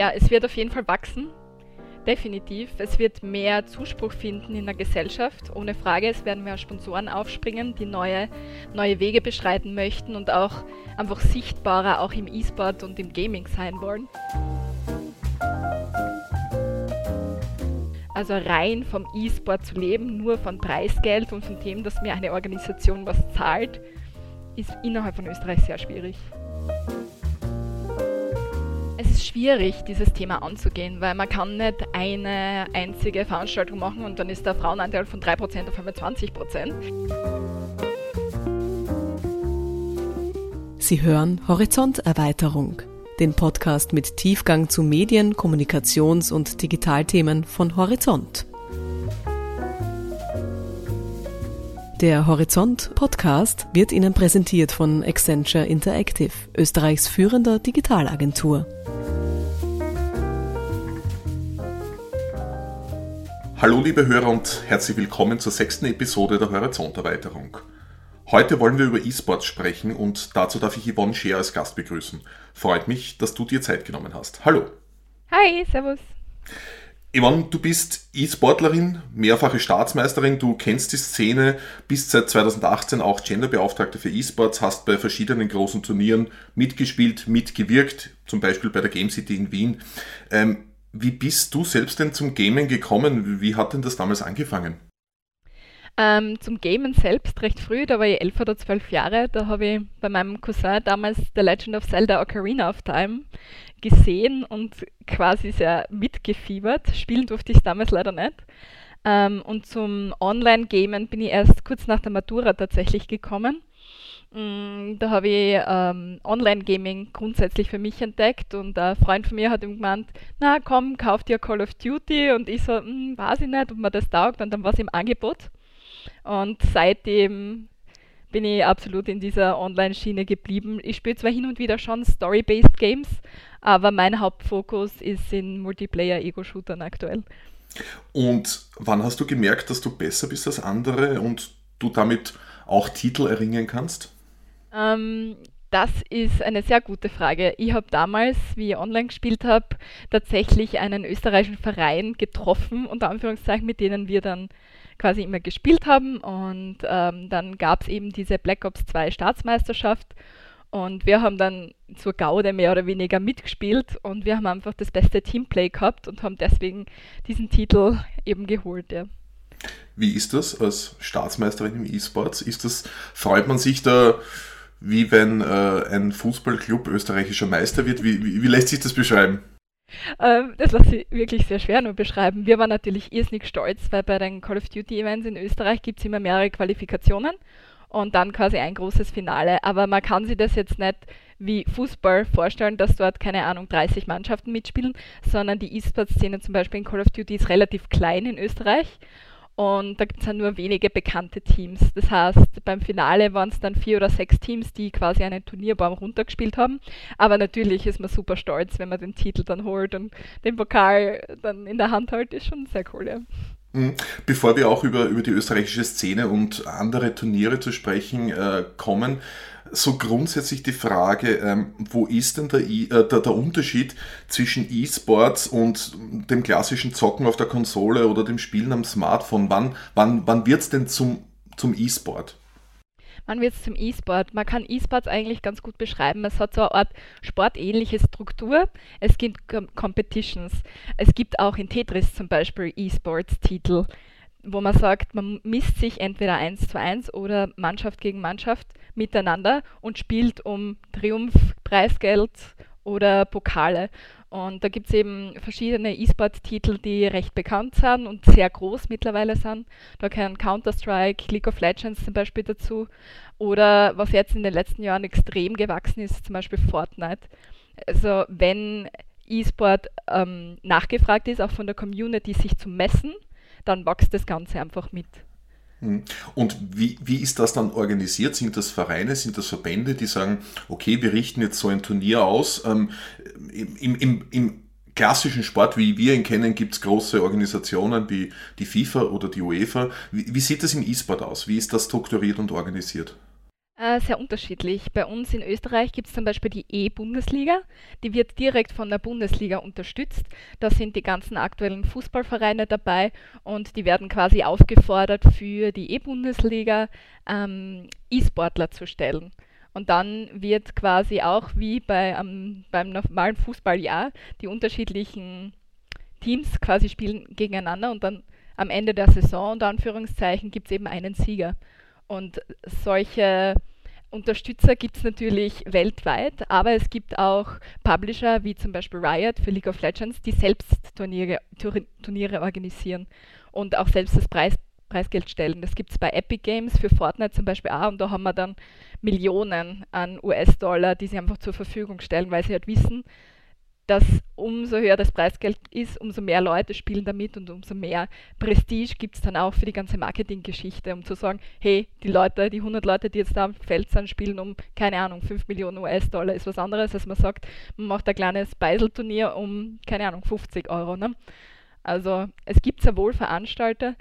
Ja, es wird auf jeden Fall wachsen. Definitiv. Es wird mehr Zuspruch finden in der Gesellschaft, ohne Frage. Es werden mehr Sponsoren aufspringen, die neue, neue Wege beschreiten möchten und auch einfach sichtbarer auch im E-Sport und im Gaming sein wollen. Also rein vom E-Sport zu leben, nur von Preisgeld und von dem, dass mir eine Organisation was zahlt, ist innerhalb von Österreich sehr schwierig schwierig, dieses Thema anzugehen, weil man kann nicht eine einzige Veranstaltung machen und dann ist der Frauenanteil von 3% auf einmal 20%. Sie hören Horizonterweiterung, den Podcast mit Tiefgang zu Medien, Kommunikations- und Digitalthemen von Horizont. Der Horizont Podcast wird Ihnen präsentiert von Accenture Interactive, Österreichs führender Digitalagentur. Hallo liebe Hörer und herzlich willkommen zur sechsten Episode der Horizonterweiterung. Heute wollen wir über E-Sports sprechen und dazu darf ich Yvonne Scheer als Gast begrüßen. Freut mich, dass du dir Zeit genommen hast. Hallo. Hi, servus. Yvonne, du bist E-Sportlerin, mehrfache Staatsmeisterin, du kennst die Szene, bist seit 2018 auch Genderbeauftragte für E-Sports, hast bei verschiedenen großen Turnieren mitgespielt, mitgewirkt, zum Beispiel bei der Game City in Wien. Ähm, wie bist du selbst denn zum Gamen gekommen? Wie hat denn das damals angefangen? Ähm, zum Gamen selbst recht früh, da war ich elf oder zwölf Jahre. Da habe ich bei meinem Cousin damals The Legend of Zelda Ocarina of Time gesehen und quasi sehr mitgefiebert. Spielen durfte ich damals leider nicht. Ähm, und zum Online-Gamen bin ich erst kurz nach der Matura tatsächlich gekommen. Mm, da habe ich ähm, Online-Gaming grundsätzlich für mich entdeckt und ein Freund von mir hat ihm gemeint, na komm, kauf dir Call of Duty und ich so, hm, weiß ich nicht, ob mir das taugt und dann war es im Angebot und seitdem bin ich absolut in dieser Online-Schiene geblieben. Ich spiele zwar hin und wieder schon Story-Based Games, aber mein Hauptfokus ist in Multiplayer-Ego-Shootern aktuell. Und wann hast du gemerkt, dass du besser bist als andere und du damit auch Titel erringen kannst? Ähm, das ist eine sehr gute Frage. Ich habe damals, wie ich online gespielt habe, tatsächlich einen österreichischen Verein getroffen, unter Anführungszeichen, mit denen wir dann quasi immer gespielt haben. Und ähm, dann gab es eben diese Black Ops 2 Staatsmeisterschaft. Und wir haben dann zur Gaude mehr oder weniger mitgespielt und wir haben einfach das beste Teamplay gehabt und haben deswegen diesen Titel eben geholt. Ja. Wie ist das als Staatsmeisterin im E-Sports? Ist das, freut man sich da, wie wenn äh, ein Fußballclub österreichischer Meister wird? Wie, wie, wie lässt sich das beschreiben? Ähm, das lässt sich wirklich sehr schwer nur beschreiben. Wir waren natürlich irrsinnig stolz, weil bei den Call of Duty Events in Österreich gibt es immer mehrere Qualifikationen und dann quasi ein großes Finale. Aber man kann sich das jetzt nicht wie Fußball vorstellen, dass dort, keine Ahnung, 30 Mannschaften mitspielen, sondern die E-Sport-Szene zum Beispiel in Call of Duty ist relativ klein in Österreich und da gibt es ja nur wenige bekannte Teams. Das heißt, beim Finale waren es dann vier oder sechs Teams, die quasi einen Turnierbaum runtergespielt haben. Aber natürlich ist man super stolz, wenn man den Titel dann holt und den Pokal dann in der Hand hält, ist schon sehr cool, ja. Mhm. Bevor wir auch über, über die österreichische Szene und andere Turniere zu sprechen äh, kommen, so grundsätzlich die Frage, ähm, wo ist denn der, äh, der, der Unterschied zwischen E-Sports und dem klassischen Zocken auf der Konsole oder dem Spielen am Smartphone? Wann, wann, wann wird es denn zum, zum E-Sport? Wann wird es zum E-Sport? Man kann E-Sports eigentlich ganz gut beschreiben. Es hat so eine Art sportähnliche Struktur. Es gibt Competitions. Es gibt auch in Tetris zum Beispiel E-Sports-Titel wo man sagt, man misst sich entweder eins zu eins oder Mannschaft gegen Mannschaft miteinander und spielt um Triumph, Preisgeld oder Pokale. Und da gibt es eben verschiedene E-Sport-Titel, die recht bekannt sind und sehr groß mittlerweile sind. Da gehören Counter-Strike, League of Legends zum Beispiel dazu. Oder was jetzt in den letzten Jahren extrem gewachsen ist, zum Beispiel Fortnite. Also wenn E-Sport ähm, nachgefragt ist, auch von der Community, sich zu messen, dann wächst das Ganze einfach mit. Hm. Und wie, wie ist das dann organisiert? Sind das Vereine, sind das Verbände, die sagen, okay, wir richten jetzt so ein Turnier aus? Ähm, im, im, Im klassischen Sport, wie wir ihn kennen, gibt es große Organisationen wie die FIFA oder die UEFA. Wie, wie sieht das im E-Sport aus? Wie ist das strukturiert und organisiert? Äh, sehr unterschiedlich. Bei uns in Österreich gibt es zum Beispiel die E-Bundesliga. Die wird direkt von der Bundesliga unterstützt. Da sind die ganzen aktuellen Fußballvereine dabei und die werden quasi aufgefordert, für die E-Bundesliga ähm, E-Sportler zu stellen. Und dann wird quasi auch wie bei, ähm, beim normalen Fußballjahr die unterschiedlichen Teams quasi spielen gegeneinander und dann am Ende der Saison, unter Anführungszeichen, gibt es eben einen Sieger. Und solche Unterstützer gibt es natürlich weltweit, aber es gibt auch Publisher wie zum Beispiel Riot für League of Legends, die selbst Turniere, Turniere organisieren und auch selbst das Preis, Preisgeld stellen. Das gibt es bei Epic Games für Fortnite zum Beispiel auch und da haben wir dann Millionen an US-Dollar, die sie einfach zur Verfügung stellen, weil sie halt wissen, dass umso höher das Preisgeld ist, umso mehr Leute spielen damit und umso mehr Prestige gibt es dann auch für die ganze Marketinggeschichte, um zu sagen, hey, die Leute, die 100 Leute, die jetzt da am Feld sind, spielen um, keine Ahnung, 5 Millionen US-Dollar, ist was anderes, als man sagt, man macht ein kleines Beiselturnier um, keine Ahnung, 50 Euro. Ne? Also es gibt sehr wohl Veranstalter,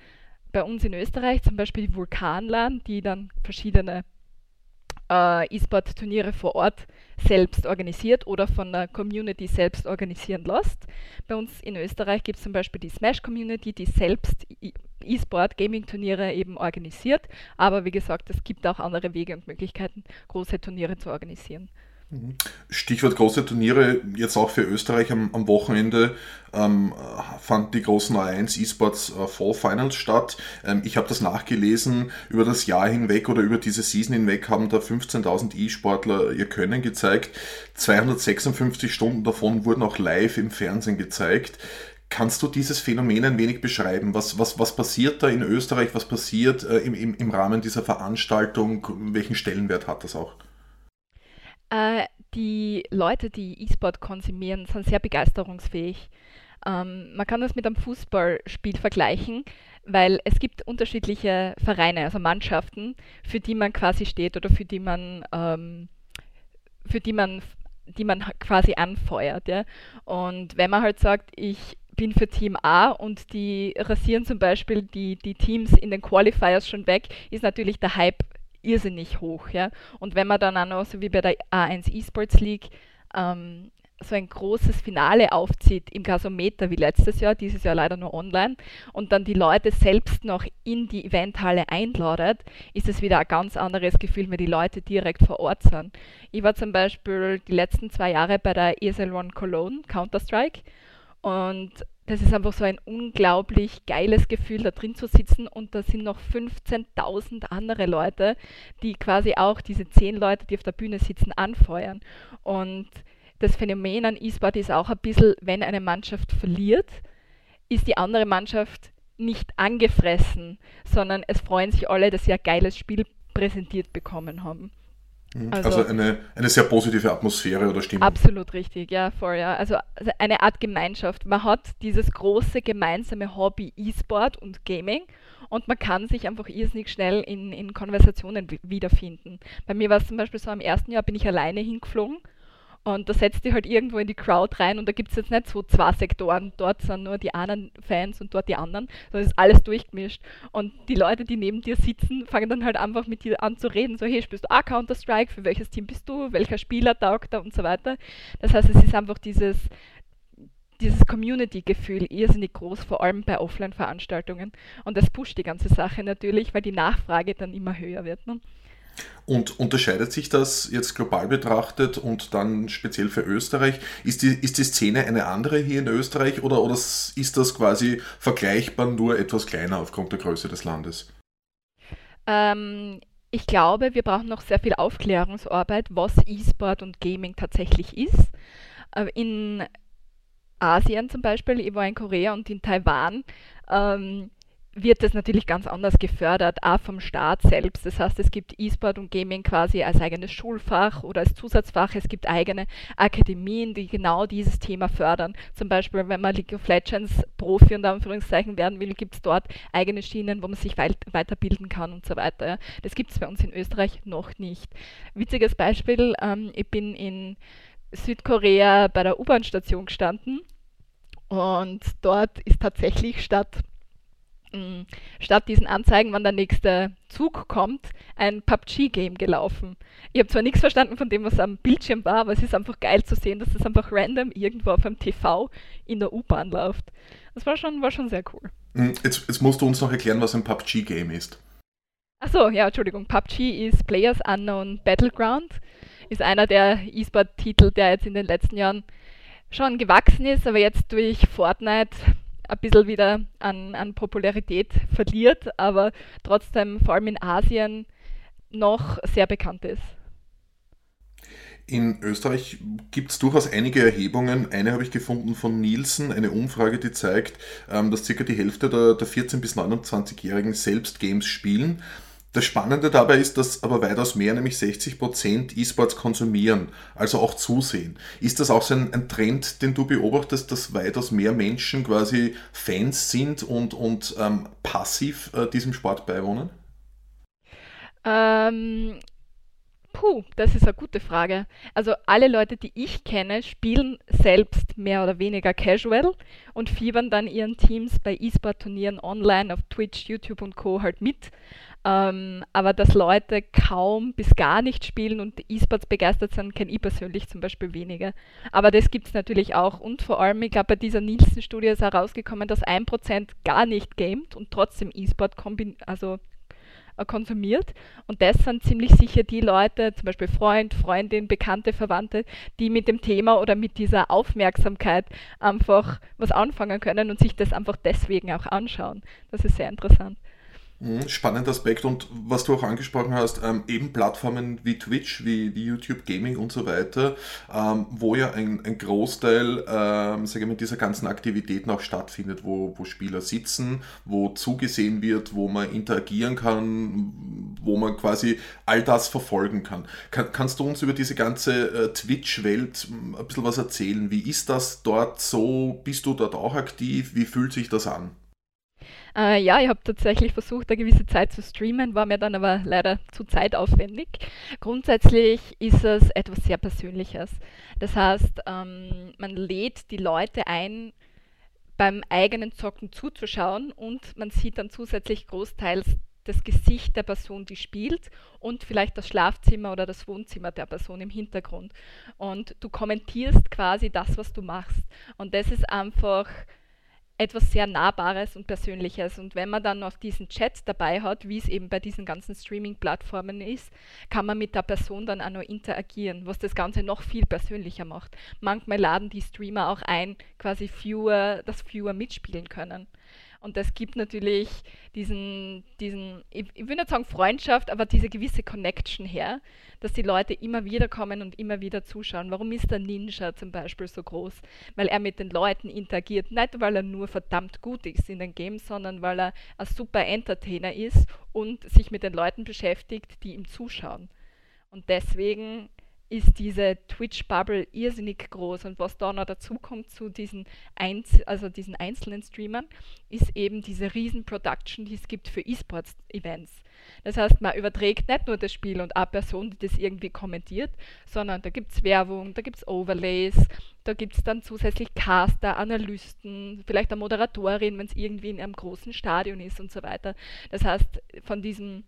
bei uns in Österreich, zum Beispiel die Vulkanland, die dann verschiedene äh, E-Sport-Turniere vor Ort selbst organisiert oder von der Community selbst organisieren lässt. Bei uns in Österreich gibt es zum Beispiel die Smash Community, die selbst E-Sport, Gaming-Turniere eben organisiert. Aber wie gesagt, es gibt auch andere Wege und Möglichkeiten, große Turniere zu organisieren. Stichwort große Turniere, jetzt auch für Österreich am, am Wochenende ähm, fand die großen A1 eSports äh, Fall Finals statt. Ähm, ich habe das nachgelesen, über das Jahr hinweg oder über diese Season hinweg haben da 15.000 E-Sportler ihr Können gezeigt. 256 Stunden davon wurden auch live im Fernsehen gezeigt. Kannst du dieses Phänomen ein wenig beschreiben? Was, was, was passiert da in Österreich? Was passiert äh, im, im, im Rahmen dieser Veranstaltung? Welchen Stellenwert hat das auch? Äh, die Leute, die E-Sport konsumieren, sind sehr begeisterungsfähig. Ähm, man kann das mit einem Fußballspiel vergleichen, weil es gibt unterschiedliche Vereine, also Mannschaften, für die man quasi steht oder für die man, ähm, für die man, die man quasi anfeuert. Ja? Und wenn man halt sagt, ich bin für Team A und die rasieren zum Beispiel die, die Teams in den Qualifiers schon weg, ist natürlich der Hype irrsinnig hoch. Ja? Und wenn man dann auch noch, so wie bei der A1 Esports League, ähm, so ein großes Finale aufzieht im Gasometer wie letztes Jahr, dieses Jahr leider nur online, und dann die Leute selbst noch in die Eventhalle einladet, ist es wieder ein ganz anderes Gefühl, wenn die Leute direkt vor Ort sind. Ich war zum Beispiel die letzten zwei Jahre bei der ESL One Cologne Counter-Strike und das ist einfach so ein unglaublich geiles Gefühl, da drin zu sitzen und da sind noch 15.000 andere Leute, die quasi auch diese zehn Leute, die auf der Bühne sitzen, anfeuern. Und das Phänomen an E-Sport ist auch ein bisschen, wenn eine Mannschaft verliert, ist die andere Mannschaft nicht angefressen, sondern es freuen sich alle, dass sie ein geiles Spiel präsentiert bekommen haben. Mhm. Also, also, eine, eine sehr positive Atmosphäre oder Stimmung. Absolut richtig, ja, voll, ja. Also, also eine Art Gemeinschaft. Man hat dieses große gemeinsame Hobby E-Sport und Gaming und man kann sich einfach irrsinnig schnell in, in Konversationen wiederfinden. Bei mir war es zum Beispiel so, im ersten Jahr bin ich alleine hingeflogen und da setzt die halt irgendwo in die Crowd rein und da gibt es jetzt nicht so zwei Sektoren. Dort sind nur die einen Fans und dort die anderen, sondern es ist alles durchgemischt. Und die Leute, die neben dir sitzen, fangen dann halt einfach mit dir an zu reden. So, hey, spielst du auch Counter-Strike? Für welches Team bist du? Welcher Spieler taugt da und so weiter. Das heißt, es ist einfach dieses, dieses Community-Gefühl irrsinnig groß, vor allem bei Offline-Veranstaltungen. Und das pusht die ganze Sache natürlich, weil die Nachfrage dann immer höher wird. Ne? Und unterscheidet sich das jetzt global betrachtet und dann speziell für Österreich? Ist die, ist die Szene eine andere hier in Österreich oder, oder ist das quasi vergleichbar nur etwas kleiner aufgrund der Größe des Landes? Ähm, ich glaube, wir brauchen noch sehr viel Aufklärungsarbeit, was E-Sport und Gaming tatsächlich ist. Äh, in Asien zum Beispiel, ich war in Korea und in Taiwan, ähm, wird das natürlich ganz anders gefördert, auch vom Staat selbst. Das heißt, es gibt E-Sport und Gaming quasi als eigenes Schulfach oder als Zusatzfach. Es gibt eigene Akademien, die genau dieses Thema fördern. Zum Beispiel, wenn man League of Legends Profi und Anführungszeichen werden will, gibt es dort eigene Schienen, wo man sich weit weiterbilden kann und so weiter. Das gibt es bei uns in Österreich noch nicht. Witziges Beispiel, ähm, ich bin in Südkorea bei der U-Bahn-Station gestanden und dort ist tatsächlich statt statt diesen Anzeigen, wann der nächste Zug kommt, ein PUBG-Game gelaufen. Ich habe zwar nichts verstanden von dem, was am Bildschirm war, aber es ist einfach geil zu sehen, dass das einfach random irgendwo auf einem TV in der U-Bahn läuft. Das war schon, war schon sehr cool. Hm, jetzt, jetzt musst du uns noch erklären, was ein PUBG-Game ist. Achso, ja, Entschuldigung. PUBG ist Players Unknown Battleground. Ist einer der E-Sport-Titel, der jetzt in den letzten Jahren schon gewachsen ist, aber jetzt durch Fortnite ein bisschen wieder an, an Popularität verliert, aber trotzdem vor allem in Asien noch sehr bekannt ist. In Österreich gibt es durchaus einige Erhebungen. Eine habe ich gefunden von Nielsen, eine Umfrage, die zeigt, ähm, dass circa die Hälfte der, der 14- bis 29-Jährigen selbst Games spielen. Das Spannende dabei ist, dass aber weitaus mehr, nämlich 60% E-Sports konsumieren, also auch zusehen. Ist das auch so ein, ein, Trend, den du beobachtest, dass weitaus mehr Menschen quasi Fans sind und, und ähm, passiv äh, diesem Sport beiwohnen? Ähm, puh, das ist eine gute Frage. Also alle Leute, die ich kenne, spielen selbst mehr oder weniger casual und fiebern dann ihren Teams bei E-Sport-Turnieren online auf Twitch, YouTube und Co. halt mit. Ähm, aber dass Leute kaum bis gar nicht spielen und E-Sports begeistert sind, kenne ich persönlich zum Beispiel weniger. Aber das gibt es natürlich auch. Und vor allem, ich glaube, bei dieser Nielsen-Studie ist herausgekommen, dass 1% gar nicht gamet und trotzdem E-Sport also, äh, konsumiert. Und das sind ziemlich sicher die Leute, zum Beispiel Freund, Freundin, Bekannte, Verwandte, die mit dem Thema oder mit dieser Aufmerksamkeit einfach was anfangen können und sich das einfach deswegen auch anschauen. Das ist sehr interessant. Mhm, spannender Aspekt und was du auch angesprochen hast, ähm, eben Plattformen wie Twitch, wie, wie YouTube Gaming und so weiter, ähm, wo ja ein, ein Großteil ähm, sage ich mal, dieser ganzen Aktivitäten auch stattfindet, wo, wo Spieler sitzen, wo zugesehen wird, wo man interagieren kann, wo man quasi all das verfolgen kann. kann kannst du uns über diese ganze äh, Twitch-Welt hm, ein bisschen was erzählen? Wie ist das dort so? Bist du dort auch aktiv? Wie fühlt sich das an? Äh, ja, ich habe tatsächlich versucht, eine gewisse Zeit zu streamen, war mir dann aber leider zu zeitaufwendig. Grundsätzlich ist es etwas sehr Persönliches. Das heißt, ähm, man lädt die Leute ein, beim eigenen Zocken zuzuschauen und man sieht dann zusätzlich großteils das Gesicht der Person, die spielt und vielleicht das Schlafzimmer oder das Wohnzimmer der Person im Hintergrund. Und du kommentierst quasi das, was du machst. Und das ist einfach etwas sehr Nahbares und Persönliches. Und wenn man dann noch diesen Chat dabei hat, wie es eben bei diesen ganzen Streaming-Plattformen ist, kann man mit der Person dann auch noch interagieren, was das Ganze noch viel persönlicher macht. Manchmal laden die Streamer auch ein, quasi Viewer, dass Viewer mitspielen können. Und das gibt natürlich diesen, diesen ich, ich will nicht sagen Freundschaft, aber diese gewisse Connection her, dass die Leute immer wieder kommen und immer wieder zuschauen. Warum ist der Ninja zum Beispiel so groß? Weil er mit den Leuten interagiert, nicht weil er nur verdammt gut ist in den Games, sondern weil er ein super Entertainer ist und sich mit den Leuten beschäftigt, die ihm zuschauen. Und deswegen ist diese Twitch-Bubble irrsinnig groß. Und was da noch dazu kommt zu diesen, Einz also diesen einzelnen Streamern, ist eben diese Riesen-Production, die es gibt für E-Sports-Events. Das heißt, man überträgt nicht nur das Spiel und eine Person, die das irgendwie kommentiert, sondern da gibt es Werbung, da gibt es Overlays, da gibt es dann zusätzlich Caster, Analysten, vielleicht eine Moderatorin, wenn es irgendwie in einem großen Stadion ist und so weiter. Das heißt, von diesem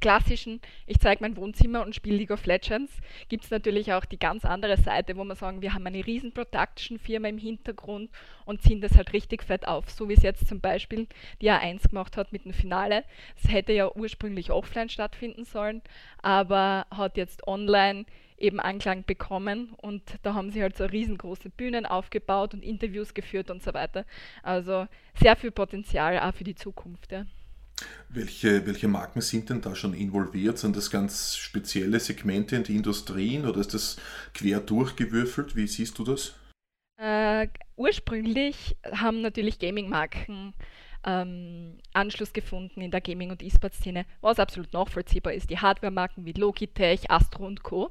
klassischen, ich zeige mein Wohnzimmer und spiele League of Legends, gibt es natürlich auch die ganz andere Seite, wo wir sagen, wir haben eine riesen Production-Firma im Hintergrund und ziehen das halt richtig fett auf, so wie es jetzt zum Beispiel die A1 gemacht hat mit dem Finale. Es hätte ja ursprünglich offline stattfinden sollen, aber hat jetzt online eben Anklang bekommen und da haben sie halt so riesengroße Bühnen aufgebaut und Interviews geführt und so weiter. Also sehr viel Potenzial auch für die Zukunft. Ja. Welche, welche Marken sind denn da schon involviert? Sind das ganz spezielle Segmente in die Industrien oder ist das quer durchgewürfelt? Wie siehst du das? Äh, ursprünglich haben natürlich Gaming-Marken ähm, Anschluss gefunden in der Gaming- und E-Sport-Szene, was absolut nachvollziehbar ist. Die Hardware-Marken wie Logitech, Astro und Co.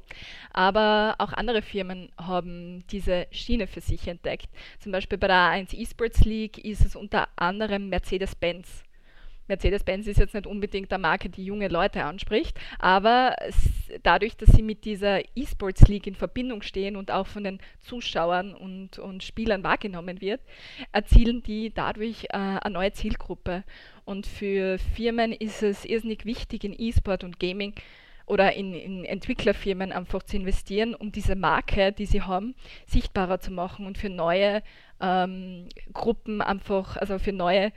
Aber auch andere Firmen haben diese Schiene für sich entdeckt. Zum Beispiel bei der A1 E-Sports League ist es unter anderem Mercedes-Benz Mercedes-Benz ist jetzt nicht unbedingt eine Marke, die junge Leute anspricht, aber dadurch, dass sie mit dieser E-Sports League in Verbindung stehen und auch von den Zuschauern und, und Spielern wahrgenommen wird, erzielen die dadurch äh, eine neue Zielgruppe. Und für Firmen ist es irrsinnig wichtig, in E-Sport und Gaming oder in, in, Entwicklerfirmen einfach zu investieren, um diese Marke, die sie haben, sichtbarer zu machen und für neue ähm, Gruppen einfach, also für neue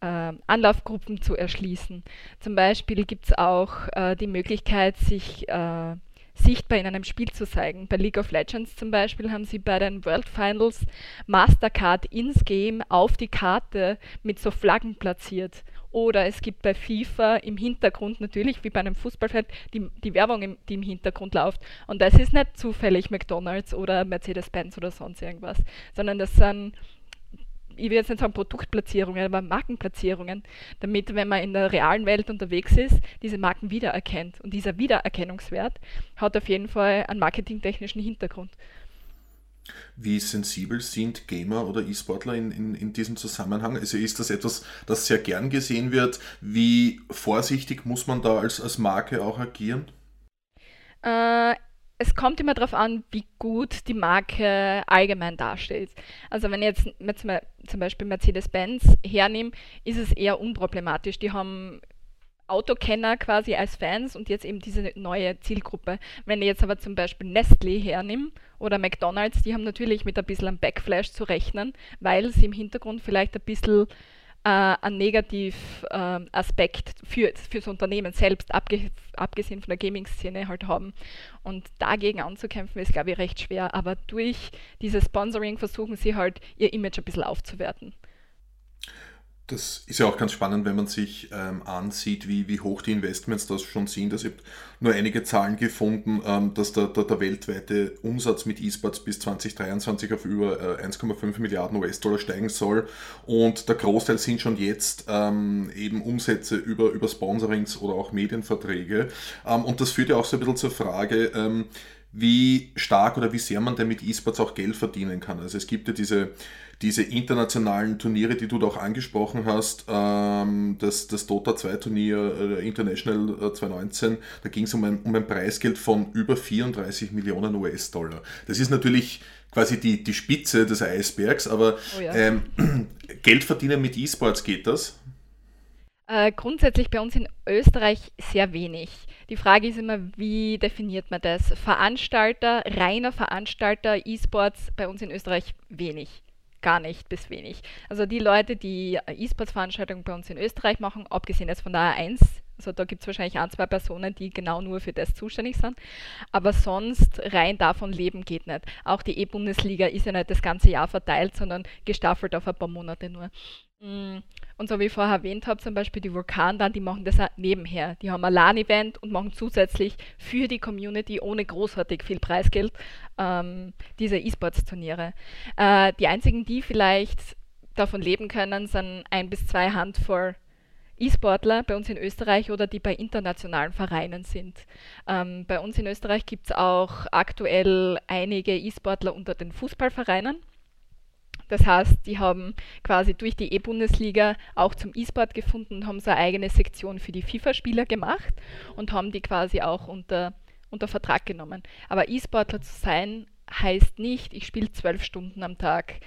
äh, Anlaufgruppen zu erschließen. Zum Beispiel gibt es auch äh, die Möglichkeit, sich äh, sichtbar in einem Spiel zu zeigen. Bei League of Legends zum Beispiel haben sie bei den World Finals Mastercard ins Game auf die Karte mit so Flaggen platziert. Oder es gibt bei FIFA im Hintergrund natürlich, wie bei einem Fußballfeld, die, die Werbung, die im Hintergrund läuft. Und das ist nicht zufällig McDonalds oder Mercedes-Benz oder sonst irgendwas, sondern das sind ich will jetzt nicht sagen Produktplatzierungen, aber Markenplatzierungen, damit, wenn man in der realen Welt unterwegs ist, diese Marken wiedererkennt. Und dieser Wiedererkennungswert hat auf jeden Fall einen marketingtechnischen Hintergrund. Wie sensibel sind Gamer oder E-Sportler in, in, in diesem Zusammenhang? Also ist das etwas, das sehr gern gesehen wird? Wie vorsichtig muss man da als, als Marke auch agieren? Äh, es kommt immer darauf an, wie gut die Marke allgemein dasteht. Also wenn ich jetzt zum Beispiel Mercedes-Benz hernehme, ist es eher unproblematisch. Die haben Autokenner quasi als Fans und jetzt eben diese neue Zielgruppe. Wenn ich jetzt aber zum Beispiel Nestlé hernehme oder McDonald's, die haben natürlich mit ein bisschen einem Backflash zu rechnen, weil sie im Hintergrund vielleicht ein bisschen äh, einen Negativaspekt ähm, für, für das Unternehmen selbst, abge, abgesehen von der Gaming-Szene, halt haben. Und dagegen anzukämpfen, ist, glaube ich, recht schwer. Aber durch dieses Sponsoring versuchen sie halt, ihr Image ein bisschen aufzuwerten. Das ist ja auch ganz spannend, wenn man sich ähm, ansieht, wie, wie hoch die Investments das schon sind. Also ich habe nur einige Zahlen gefunden, ähm, dass der, der, der, weltweite Umsatz mit E-Sports bis 2023 auf über äh, 1,5 Milliarden US-Dollar steigen soll. Und der Großteil sind schon jetzt ähm, eben Umsätze über, über Sponsorings oder auch Medienverträge. Ähm, und das führt ja auch so ein bisschen zur Frage, ähm, wie stark oder wie sehr man denn mit E-Sports auch Geld verdienen kann. Also es gibt ja diese diese internationalen Turniere, die du da auch angesprochen hast, ähm, das, das Dota 2 Turnier äh, International 2019, äh, da ging es um ein, um ein Preisgeld von über 34 Millionen US-Dollar. Das ist natürlich quasi die, die Spitze des Eisbergs, aber oh ja. ähm, Geld verdienen mit E-Sports geht das? Äh, grundsätzlich bei uns in Österreich sehr wenig. Die Frage ist immer, wie definiert man das? Veranstalter, reiner Veranstalter, E-Sports bei uns in Österreich wenig gar nicht bis wenig. Also die Leute, die E-Sports-Veranstaltungen bei uns in Österreich machen, abgesehen jetzt von der A1, also da gibt es wahrscheinlich ein, zwei Personen, die genau nur für das zuständig sind. Aber sonst rein davon leben geht nicht. Auch die E-Bundesliga ist ja nicht das ganze Jahr verteilt, sondern gestaffelt auf ein paar Monate nur. Mm, und so wie ich vorher erwähnt habe, zum Beispiel die Vulkan dann, die machen das auch nebenher. Die haben ein LAN-Event und machen zusätzlich für die Community ohne großartig viel Preisgeld ähm, diese E-Sports-Turniere. Äh, die einzigen, die vielleicht davon leben können, sind ein bis zwei Handvoll E-Sportler bei uns in Österreich oder die bei internationalen Vereinen sind. Ähm, bei uns in Österreich gibt es auch aktuell einige E-Sportler unter den Fußballvereinen. Das heißt, die haben quasi durch die E-Bundesliga auch zum E-Sport gefunden und haben so eine eigene Sektion für die FIFA-Spieler gemacht und haben die quasi auch unter, unter Vertrag genommen. Aber E-Sportler zu sein heißt nicht, ich spiele zwölf Stunden am Tag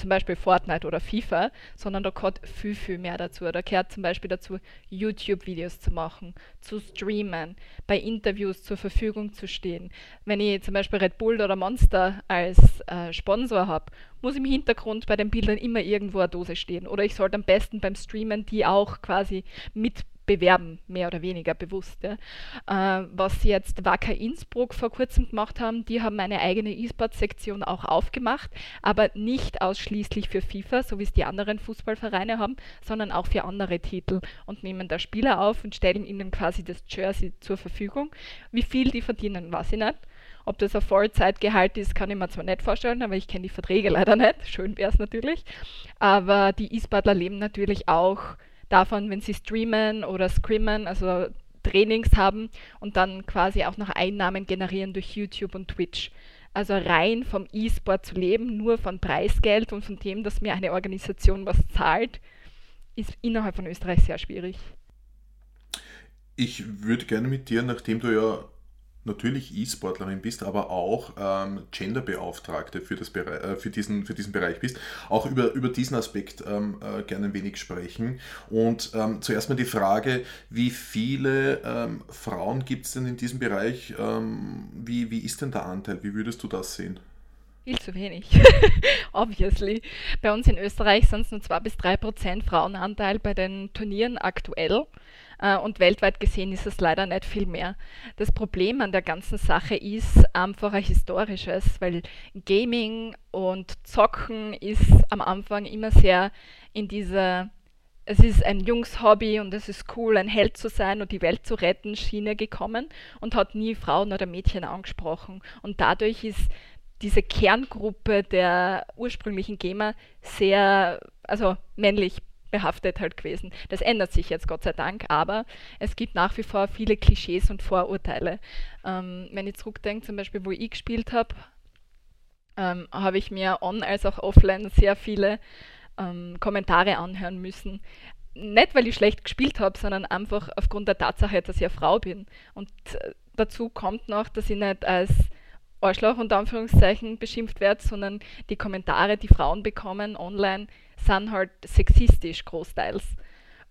zum Beispiel Fortnite oder FIFA, sondern da gehört viel, viel mehr dazu. Da gehört zum Beispiel dazu, YouTube-Videos zu machen, zu streamen, bei Interviews zur Verfügung zu stehen. Wenn ich zum Beispiel Red Bull oder Monster als äh, Sponsor habe, muss im Hintergrund bei den Bildern immer irgendwo eine Dose stehen. Oder ich sollte am besten beim Streamen die auch quasi mit bewerben, mehr oder weniger bewusst. Ja. Äh, was jetzt Wacker Innsbruck vor kurzem gemacht haben, die haben eine eigene E-Sport-Sektion auch aufgemacht, aber nicht ausschließlich für FIFA, so wie es die anderen Fußballvereine haben, sondern auch für andere Titel und nehmen da Spieler auf und stellen ihnen quasi das Jersey zur Verfügung. Wie viel die verdienen, weiß ich nicht. Ob das ein Vollzeitgehalt ist, kann ich mir zwar nicht vorstellen, aber ich kenne die Verträge leider nicht. Schön wäre es natürlich. Aber die E-Sportler leben natürlich auch davon, wenn sie streamen oder scrimmen, also Trainings haben und dann quasi auch noch Einnahmen generieren durch YouTube und Twitch. Also rein vom E-Sport zu leben, nur von Preisgeld und von dem, dass mir eine Organisation was zahlt, ist innerhalb von Österreich sehr schwierig. Ich würde gerne mit dir, nachdem du ja natürlich E-Sportlerin bist, aber auch ähm, Genderbeauftragte für, das äh, für, diesen, für diesen Bereich bist, auch über, über diesen Aspekt ähm, äh, gerne ein wenig sprechen. Und ähm, zuerst mal die Frage, wie viele ähm, Frauen gibt es denn in diesem Bereich? Ähm, wie, wie ist denn der Anteil? Wie würdest du das sehen? Viel zu wenig, obviously. Bei uns in Österreich sind es nur 2 bis 3 Prozent Frauenanteil bei den Turnieren aktuell. Äh, und weltweit gesehen ist es leider nicht viel mehr. Das Problem an der ganzen Sache ist einfach ein historisches, weil Gaming und Zocken ist am Anfang immer sehr in dieser es ist ein Jungs-Hobby und es ist cool, ein Held zu sein und die Welt zu retten, Schiene gekommen und hat nie Frauen oder Mädchen angesprochen. Und dadurch ist diese Kerngruppe der ursprünglichen Gamer sehr, also männlich behaftet halt gewesen. Das ändert sich jetzt Gott sei Dank, aber es gibt nach wie vor viele Klischees und Vorurteile. Ähm, wenn ich zurückdenke, zum Beispiel, wo ich gespielt habe, ähm, habe ich mir on als auch offline sehr viele ähm, Kommentare anhören müssen. Nicht, weil ich schlecht gespielt habe, sondern einfach aufgrund der Tatsache, dass ich eine Frau bin. Und äh, dazu kommt noch, dass ich nicht als Arschloch unter Anführungszeichen beschimpft werde, sondern die Kommentare, die Frauen bekommen online, sind halt sexistisch großteils.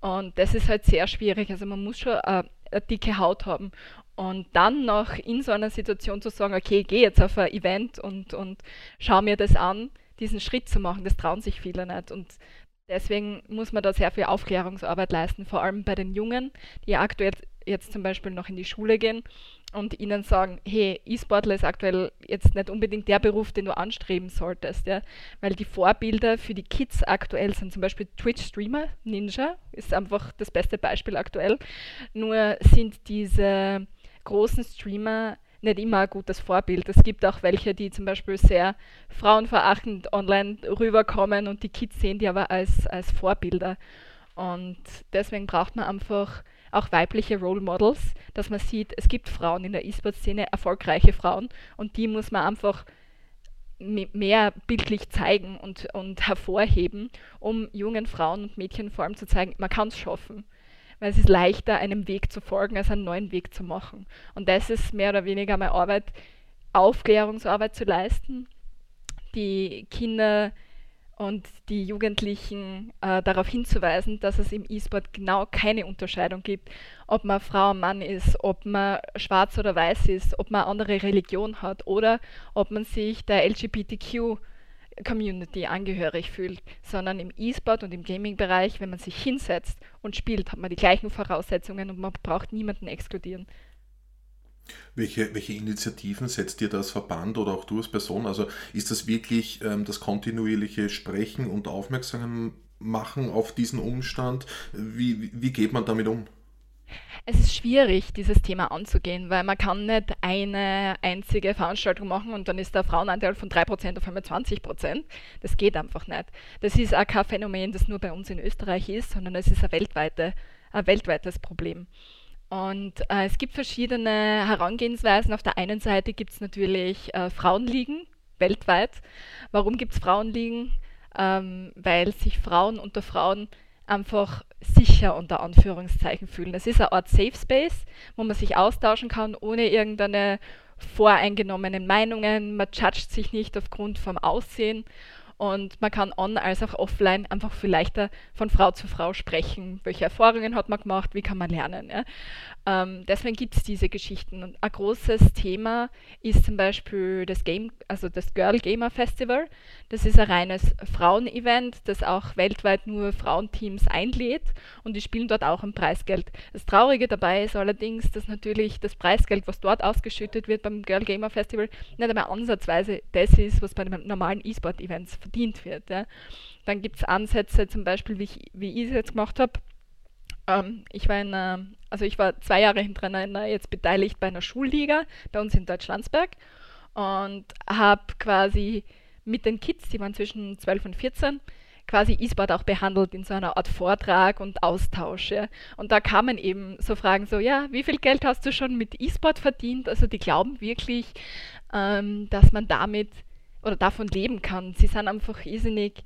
Und das ist halt sehr schwierig. Also man muss schon äh, eine dicke Haut haben. Und dann noch in so einer Situation zu sagen, okay, ich gehe jetzt auf ein Event und, und schaue mir das an, diesen Schritt zu machen, das trauen sich viele nicht. Und deswegen muss man da sehr viel Aufklärungsarbeit leisten, vor allem bei den Jungen, die aktuell jetzt zum Beispiel noch in die Schule gehen und ihnen sagen, hey, E-Sportler ist aktuell jetzt nicht unbedingt der Beruf, den du anstreben solltest, ja, weil die Vorbilder für die Kids aktuell sind zum Beispiel Twitch-Streamer, Ninja ist einfach das beste Beispiel aktuell, nur sind diese großen Streamer nicht immer ein gutes Vorbild. Es gibt auch welche, die zum Beispiel sehr frauenverachtend online rüberkommen und die Kids sehen die aber als, als Vorbilder. Und deswegen braucht man einfach auch weibliche Role Models, dass man sieht, es gibt Frauen in der E-Sport-Szene, erfolgreiche Frauen und die muss man einfach mehr bildlich zeigen und, und hervorheben, um jungen Frauen und Mädchen vor allem zu zeigen, man kann es schaffen. Weil es ist leichter, einem Weg zu folgen, als einen neuen Weg zu machen. Und das ist mehr oder weniger meine Arbeit, Aufklärungsarbeit zu leisten, die Kinder und die Jugendlichen äh, darauf hinzuweisen, dass es im E-Sport genau keine Unterscheidung gibt, ob man Frau, Mann ist, ob man schwarz oder weiß ist, ob man andere Religion hat oder ob man sich der LGBTQ Community angehörig fühlt, sondern im E-Sport und im Gaming-Bereich, wenn man sich hinsetzt und spielt, hat man die gleichen Voraussetzungen und man braucht niemanden exkludieren. Welche, welche Initiativen setzt ihr das Verband oder auch du als Person? Also ist das wirklich ähm, das kontinuierliche Sprechen und Aufmerksam machen auf diesen Umstand? Wie, wie, wie geht man damit um? Es ist schwierig, dieses Thema anzugehen, weil man kann nicht eine einzige Veranstaltung machen und dann ist der Frauenanteil von 3% auf einmal 20%. Das geht einfach nicht. Das ist auch kein Phänomen, das nur bei uns in Österreich ist, sondern es ist ein, weltweite, ein weltweites Problem. Und äh, es gibt verschiedene Herangehensweisen. Auf der einen Seite gibt es natürlich äh, Frauenligen weltweit. Warum gibt es Frauenligen? Ähm, weil sich Frauen unter Frauen einfach sicher unter Anführungszeichen fühlen. Es ist eine Art Safe Space, wo man sich austauschen kann, ohne irgendeine voreingenommenen Meinungen. Man judgt sich nicht aufgrund vom Aussehen und man kann on als auch offline einfach viel leichter von Frau zu Frau sprechen. Welche Erfahrungen hat man gemacht? Wie kann man lernen? Ja? Ähm, deswegen gibt es diese Geschichten. Und ein großes Thema ist zum Beispiel das Game, also das Girl Gamer Festival. Das ist ein reines Frauen-Event, das auch weltweit nur Frauenteams einlädt und die spielen dort auch ein Preisgeld. Das Traurige dabei ist allerdings, dass natürlich das Preisgeld, was dort ausgeschüttet wird beim Girl Gamer Festival, nicht einmal ansatzweise das ist, was bei normalen E-Sport-Events verdient wird. Ja. Dann gibt es Ansätze, zum Beispiel, wie ich, wie ich es jetzt gemacht habe, ähm, ich war in also ich war zwei Jahre hintereinander jetzt beteiligt bei einer Schulliga bei uns in Deutschlandsberg und habe quasi mit den Kids, die waren zwischen 12 und 14, quasi E-Sport auch behandelt in so einer Art Vortrag und Austausch. Ja. Und da kamen eben so Fragen so, ja, wie viel Geld hast du schon mit E-Sport verdient? Also die glauben wirklich, ähm, dass man damit oder davon leben kann. Sie sind einfach irrsinnig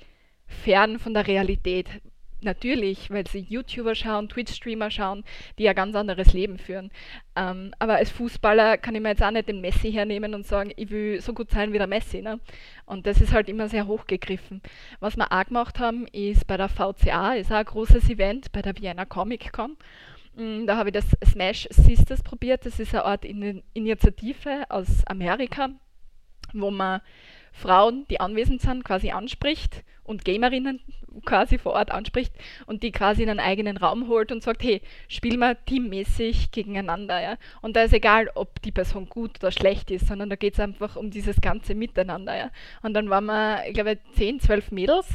fern von der Realität natürlich, weil sie YouTuber schauen, Twitch-Streamer schauen, die ein ganz anderes Leben führen. Ähm, aber als Fußballer kann ich mir jetzt auch nicht den Messi hernehmen und sagen, ich will so gut sein wie der Messi. Ne? Und das ist halt immer sehr hochgegriffen. Was wir auch gemacht haben, ist bei der VCA, ist auch ein großes Event, bei der Vienna Comic Con. Mm, da habe ich das Smash Sisters probiert. Das ist eine Art Initiative aus Amerika, wo man Frauen, die anwesend sind, quasi anspricht und Gamerinnen quasi vor Ort anspricht und die quasi in einen eigenen Raum holt und sagt, hey, spiel mal teammäßig gegeneinander. Ja? Und da ist egal, ob die Person gut oder schlecht ist, sondern da geht es einfach um dieses ganze Miteinander. Ja? Und dann waren wir, ich glaube, 10, 12 Mädels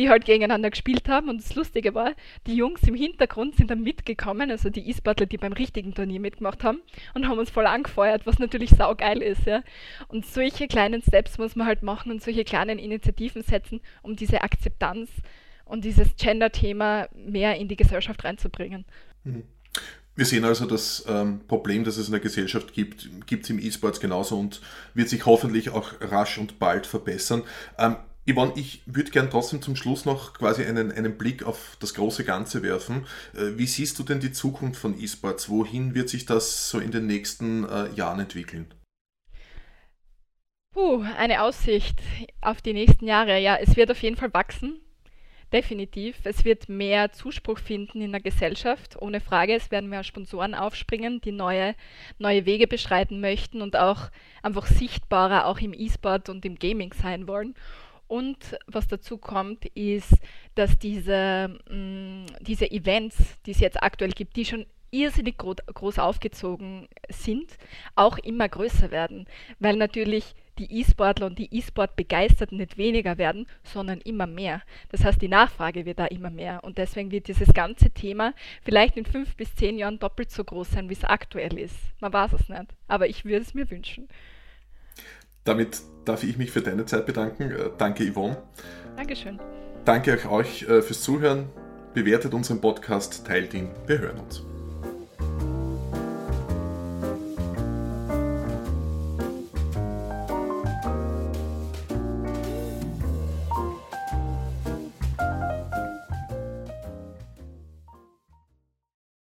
die halt gegeneinander gespielt haben. Und das Lustige war, die Jungs im Hintergrund sind dann mitgekommen, also die E-Sportler, die beim richtigen Turnier mitgemacht haben, und haben uns voll angefeuert, was natürlich saugeil ist. Ja. Und solche kleinen Steps muss man halt machen und solche kleinen Initiativen setzen, um diese Akzeptanz und dieses Gender-Thema mehr in die Gesellschaft reinzubringen. Mhm. Wir sehen also das ähm, Problem, das es in der Gesellschaft gibt, gibt es im E-Sports genauso und wird sich hoffentlich auch rasch und bald verbessern. Ähm, Yvonne, ich würde gern trotzdem zum Schluss noch quasi einen, einen Blick auf das große Ganze werfen. Äh, wie siehst du denn die Zukunft von E-Sports? Wohin wird sich das so in den nächsten äh, Jahren entwickeln? Puh, eine Aussicht auf die nächsten Jahre. Ja, es wird auf jeden Fall wachsen. Definitiv. Es wird mehr Zuspruch finden in der Gesellschaft, ohne Frage. Es werden mehr Sponsoren aufspringen, die neue, neue Wege beschreiten möchten und auch einfach sichtbarer auch im E-Sport und im Gaming sein wollen. Und was dazu kommt, ist, dass diese, mh, mm, diese Events, die es jetzt aktuell gibt, die schon irrsinnig gro groß aufgezogen sind, auch immer größer werden, weil natürlich die E-Sportler und die E-Sport-Begeisterten nicht weniger werden, sondern immer mehr. Das heißt, die Nachfrage wird da immer mehr und deswegen wird dieses ganze Thema vielleicht in fünf bis zehn Jahren doppelt so groß sein, wie es aktuell ist. Man weiß es nicht, aber ich würde es mir wünschen. Damit darf ich mich für deine Zeit bedanken. Äh, danke, Yvonne. Dankeschön. Danke auch euch äh, fürs Zuhören. Bewertet unseren Podcast, teilt ihn. Wir hören uns.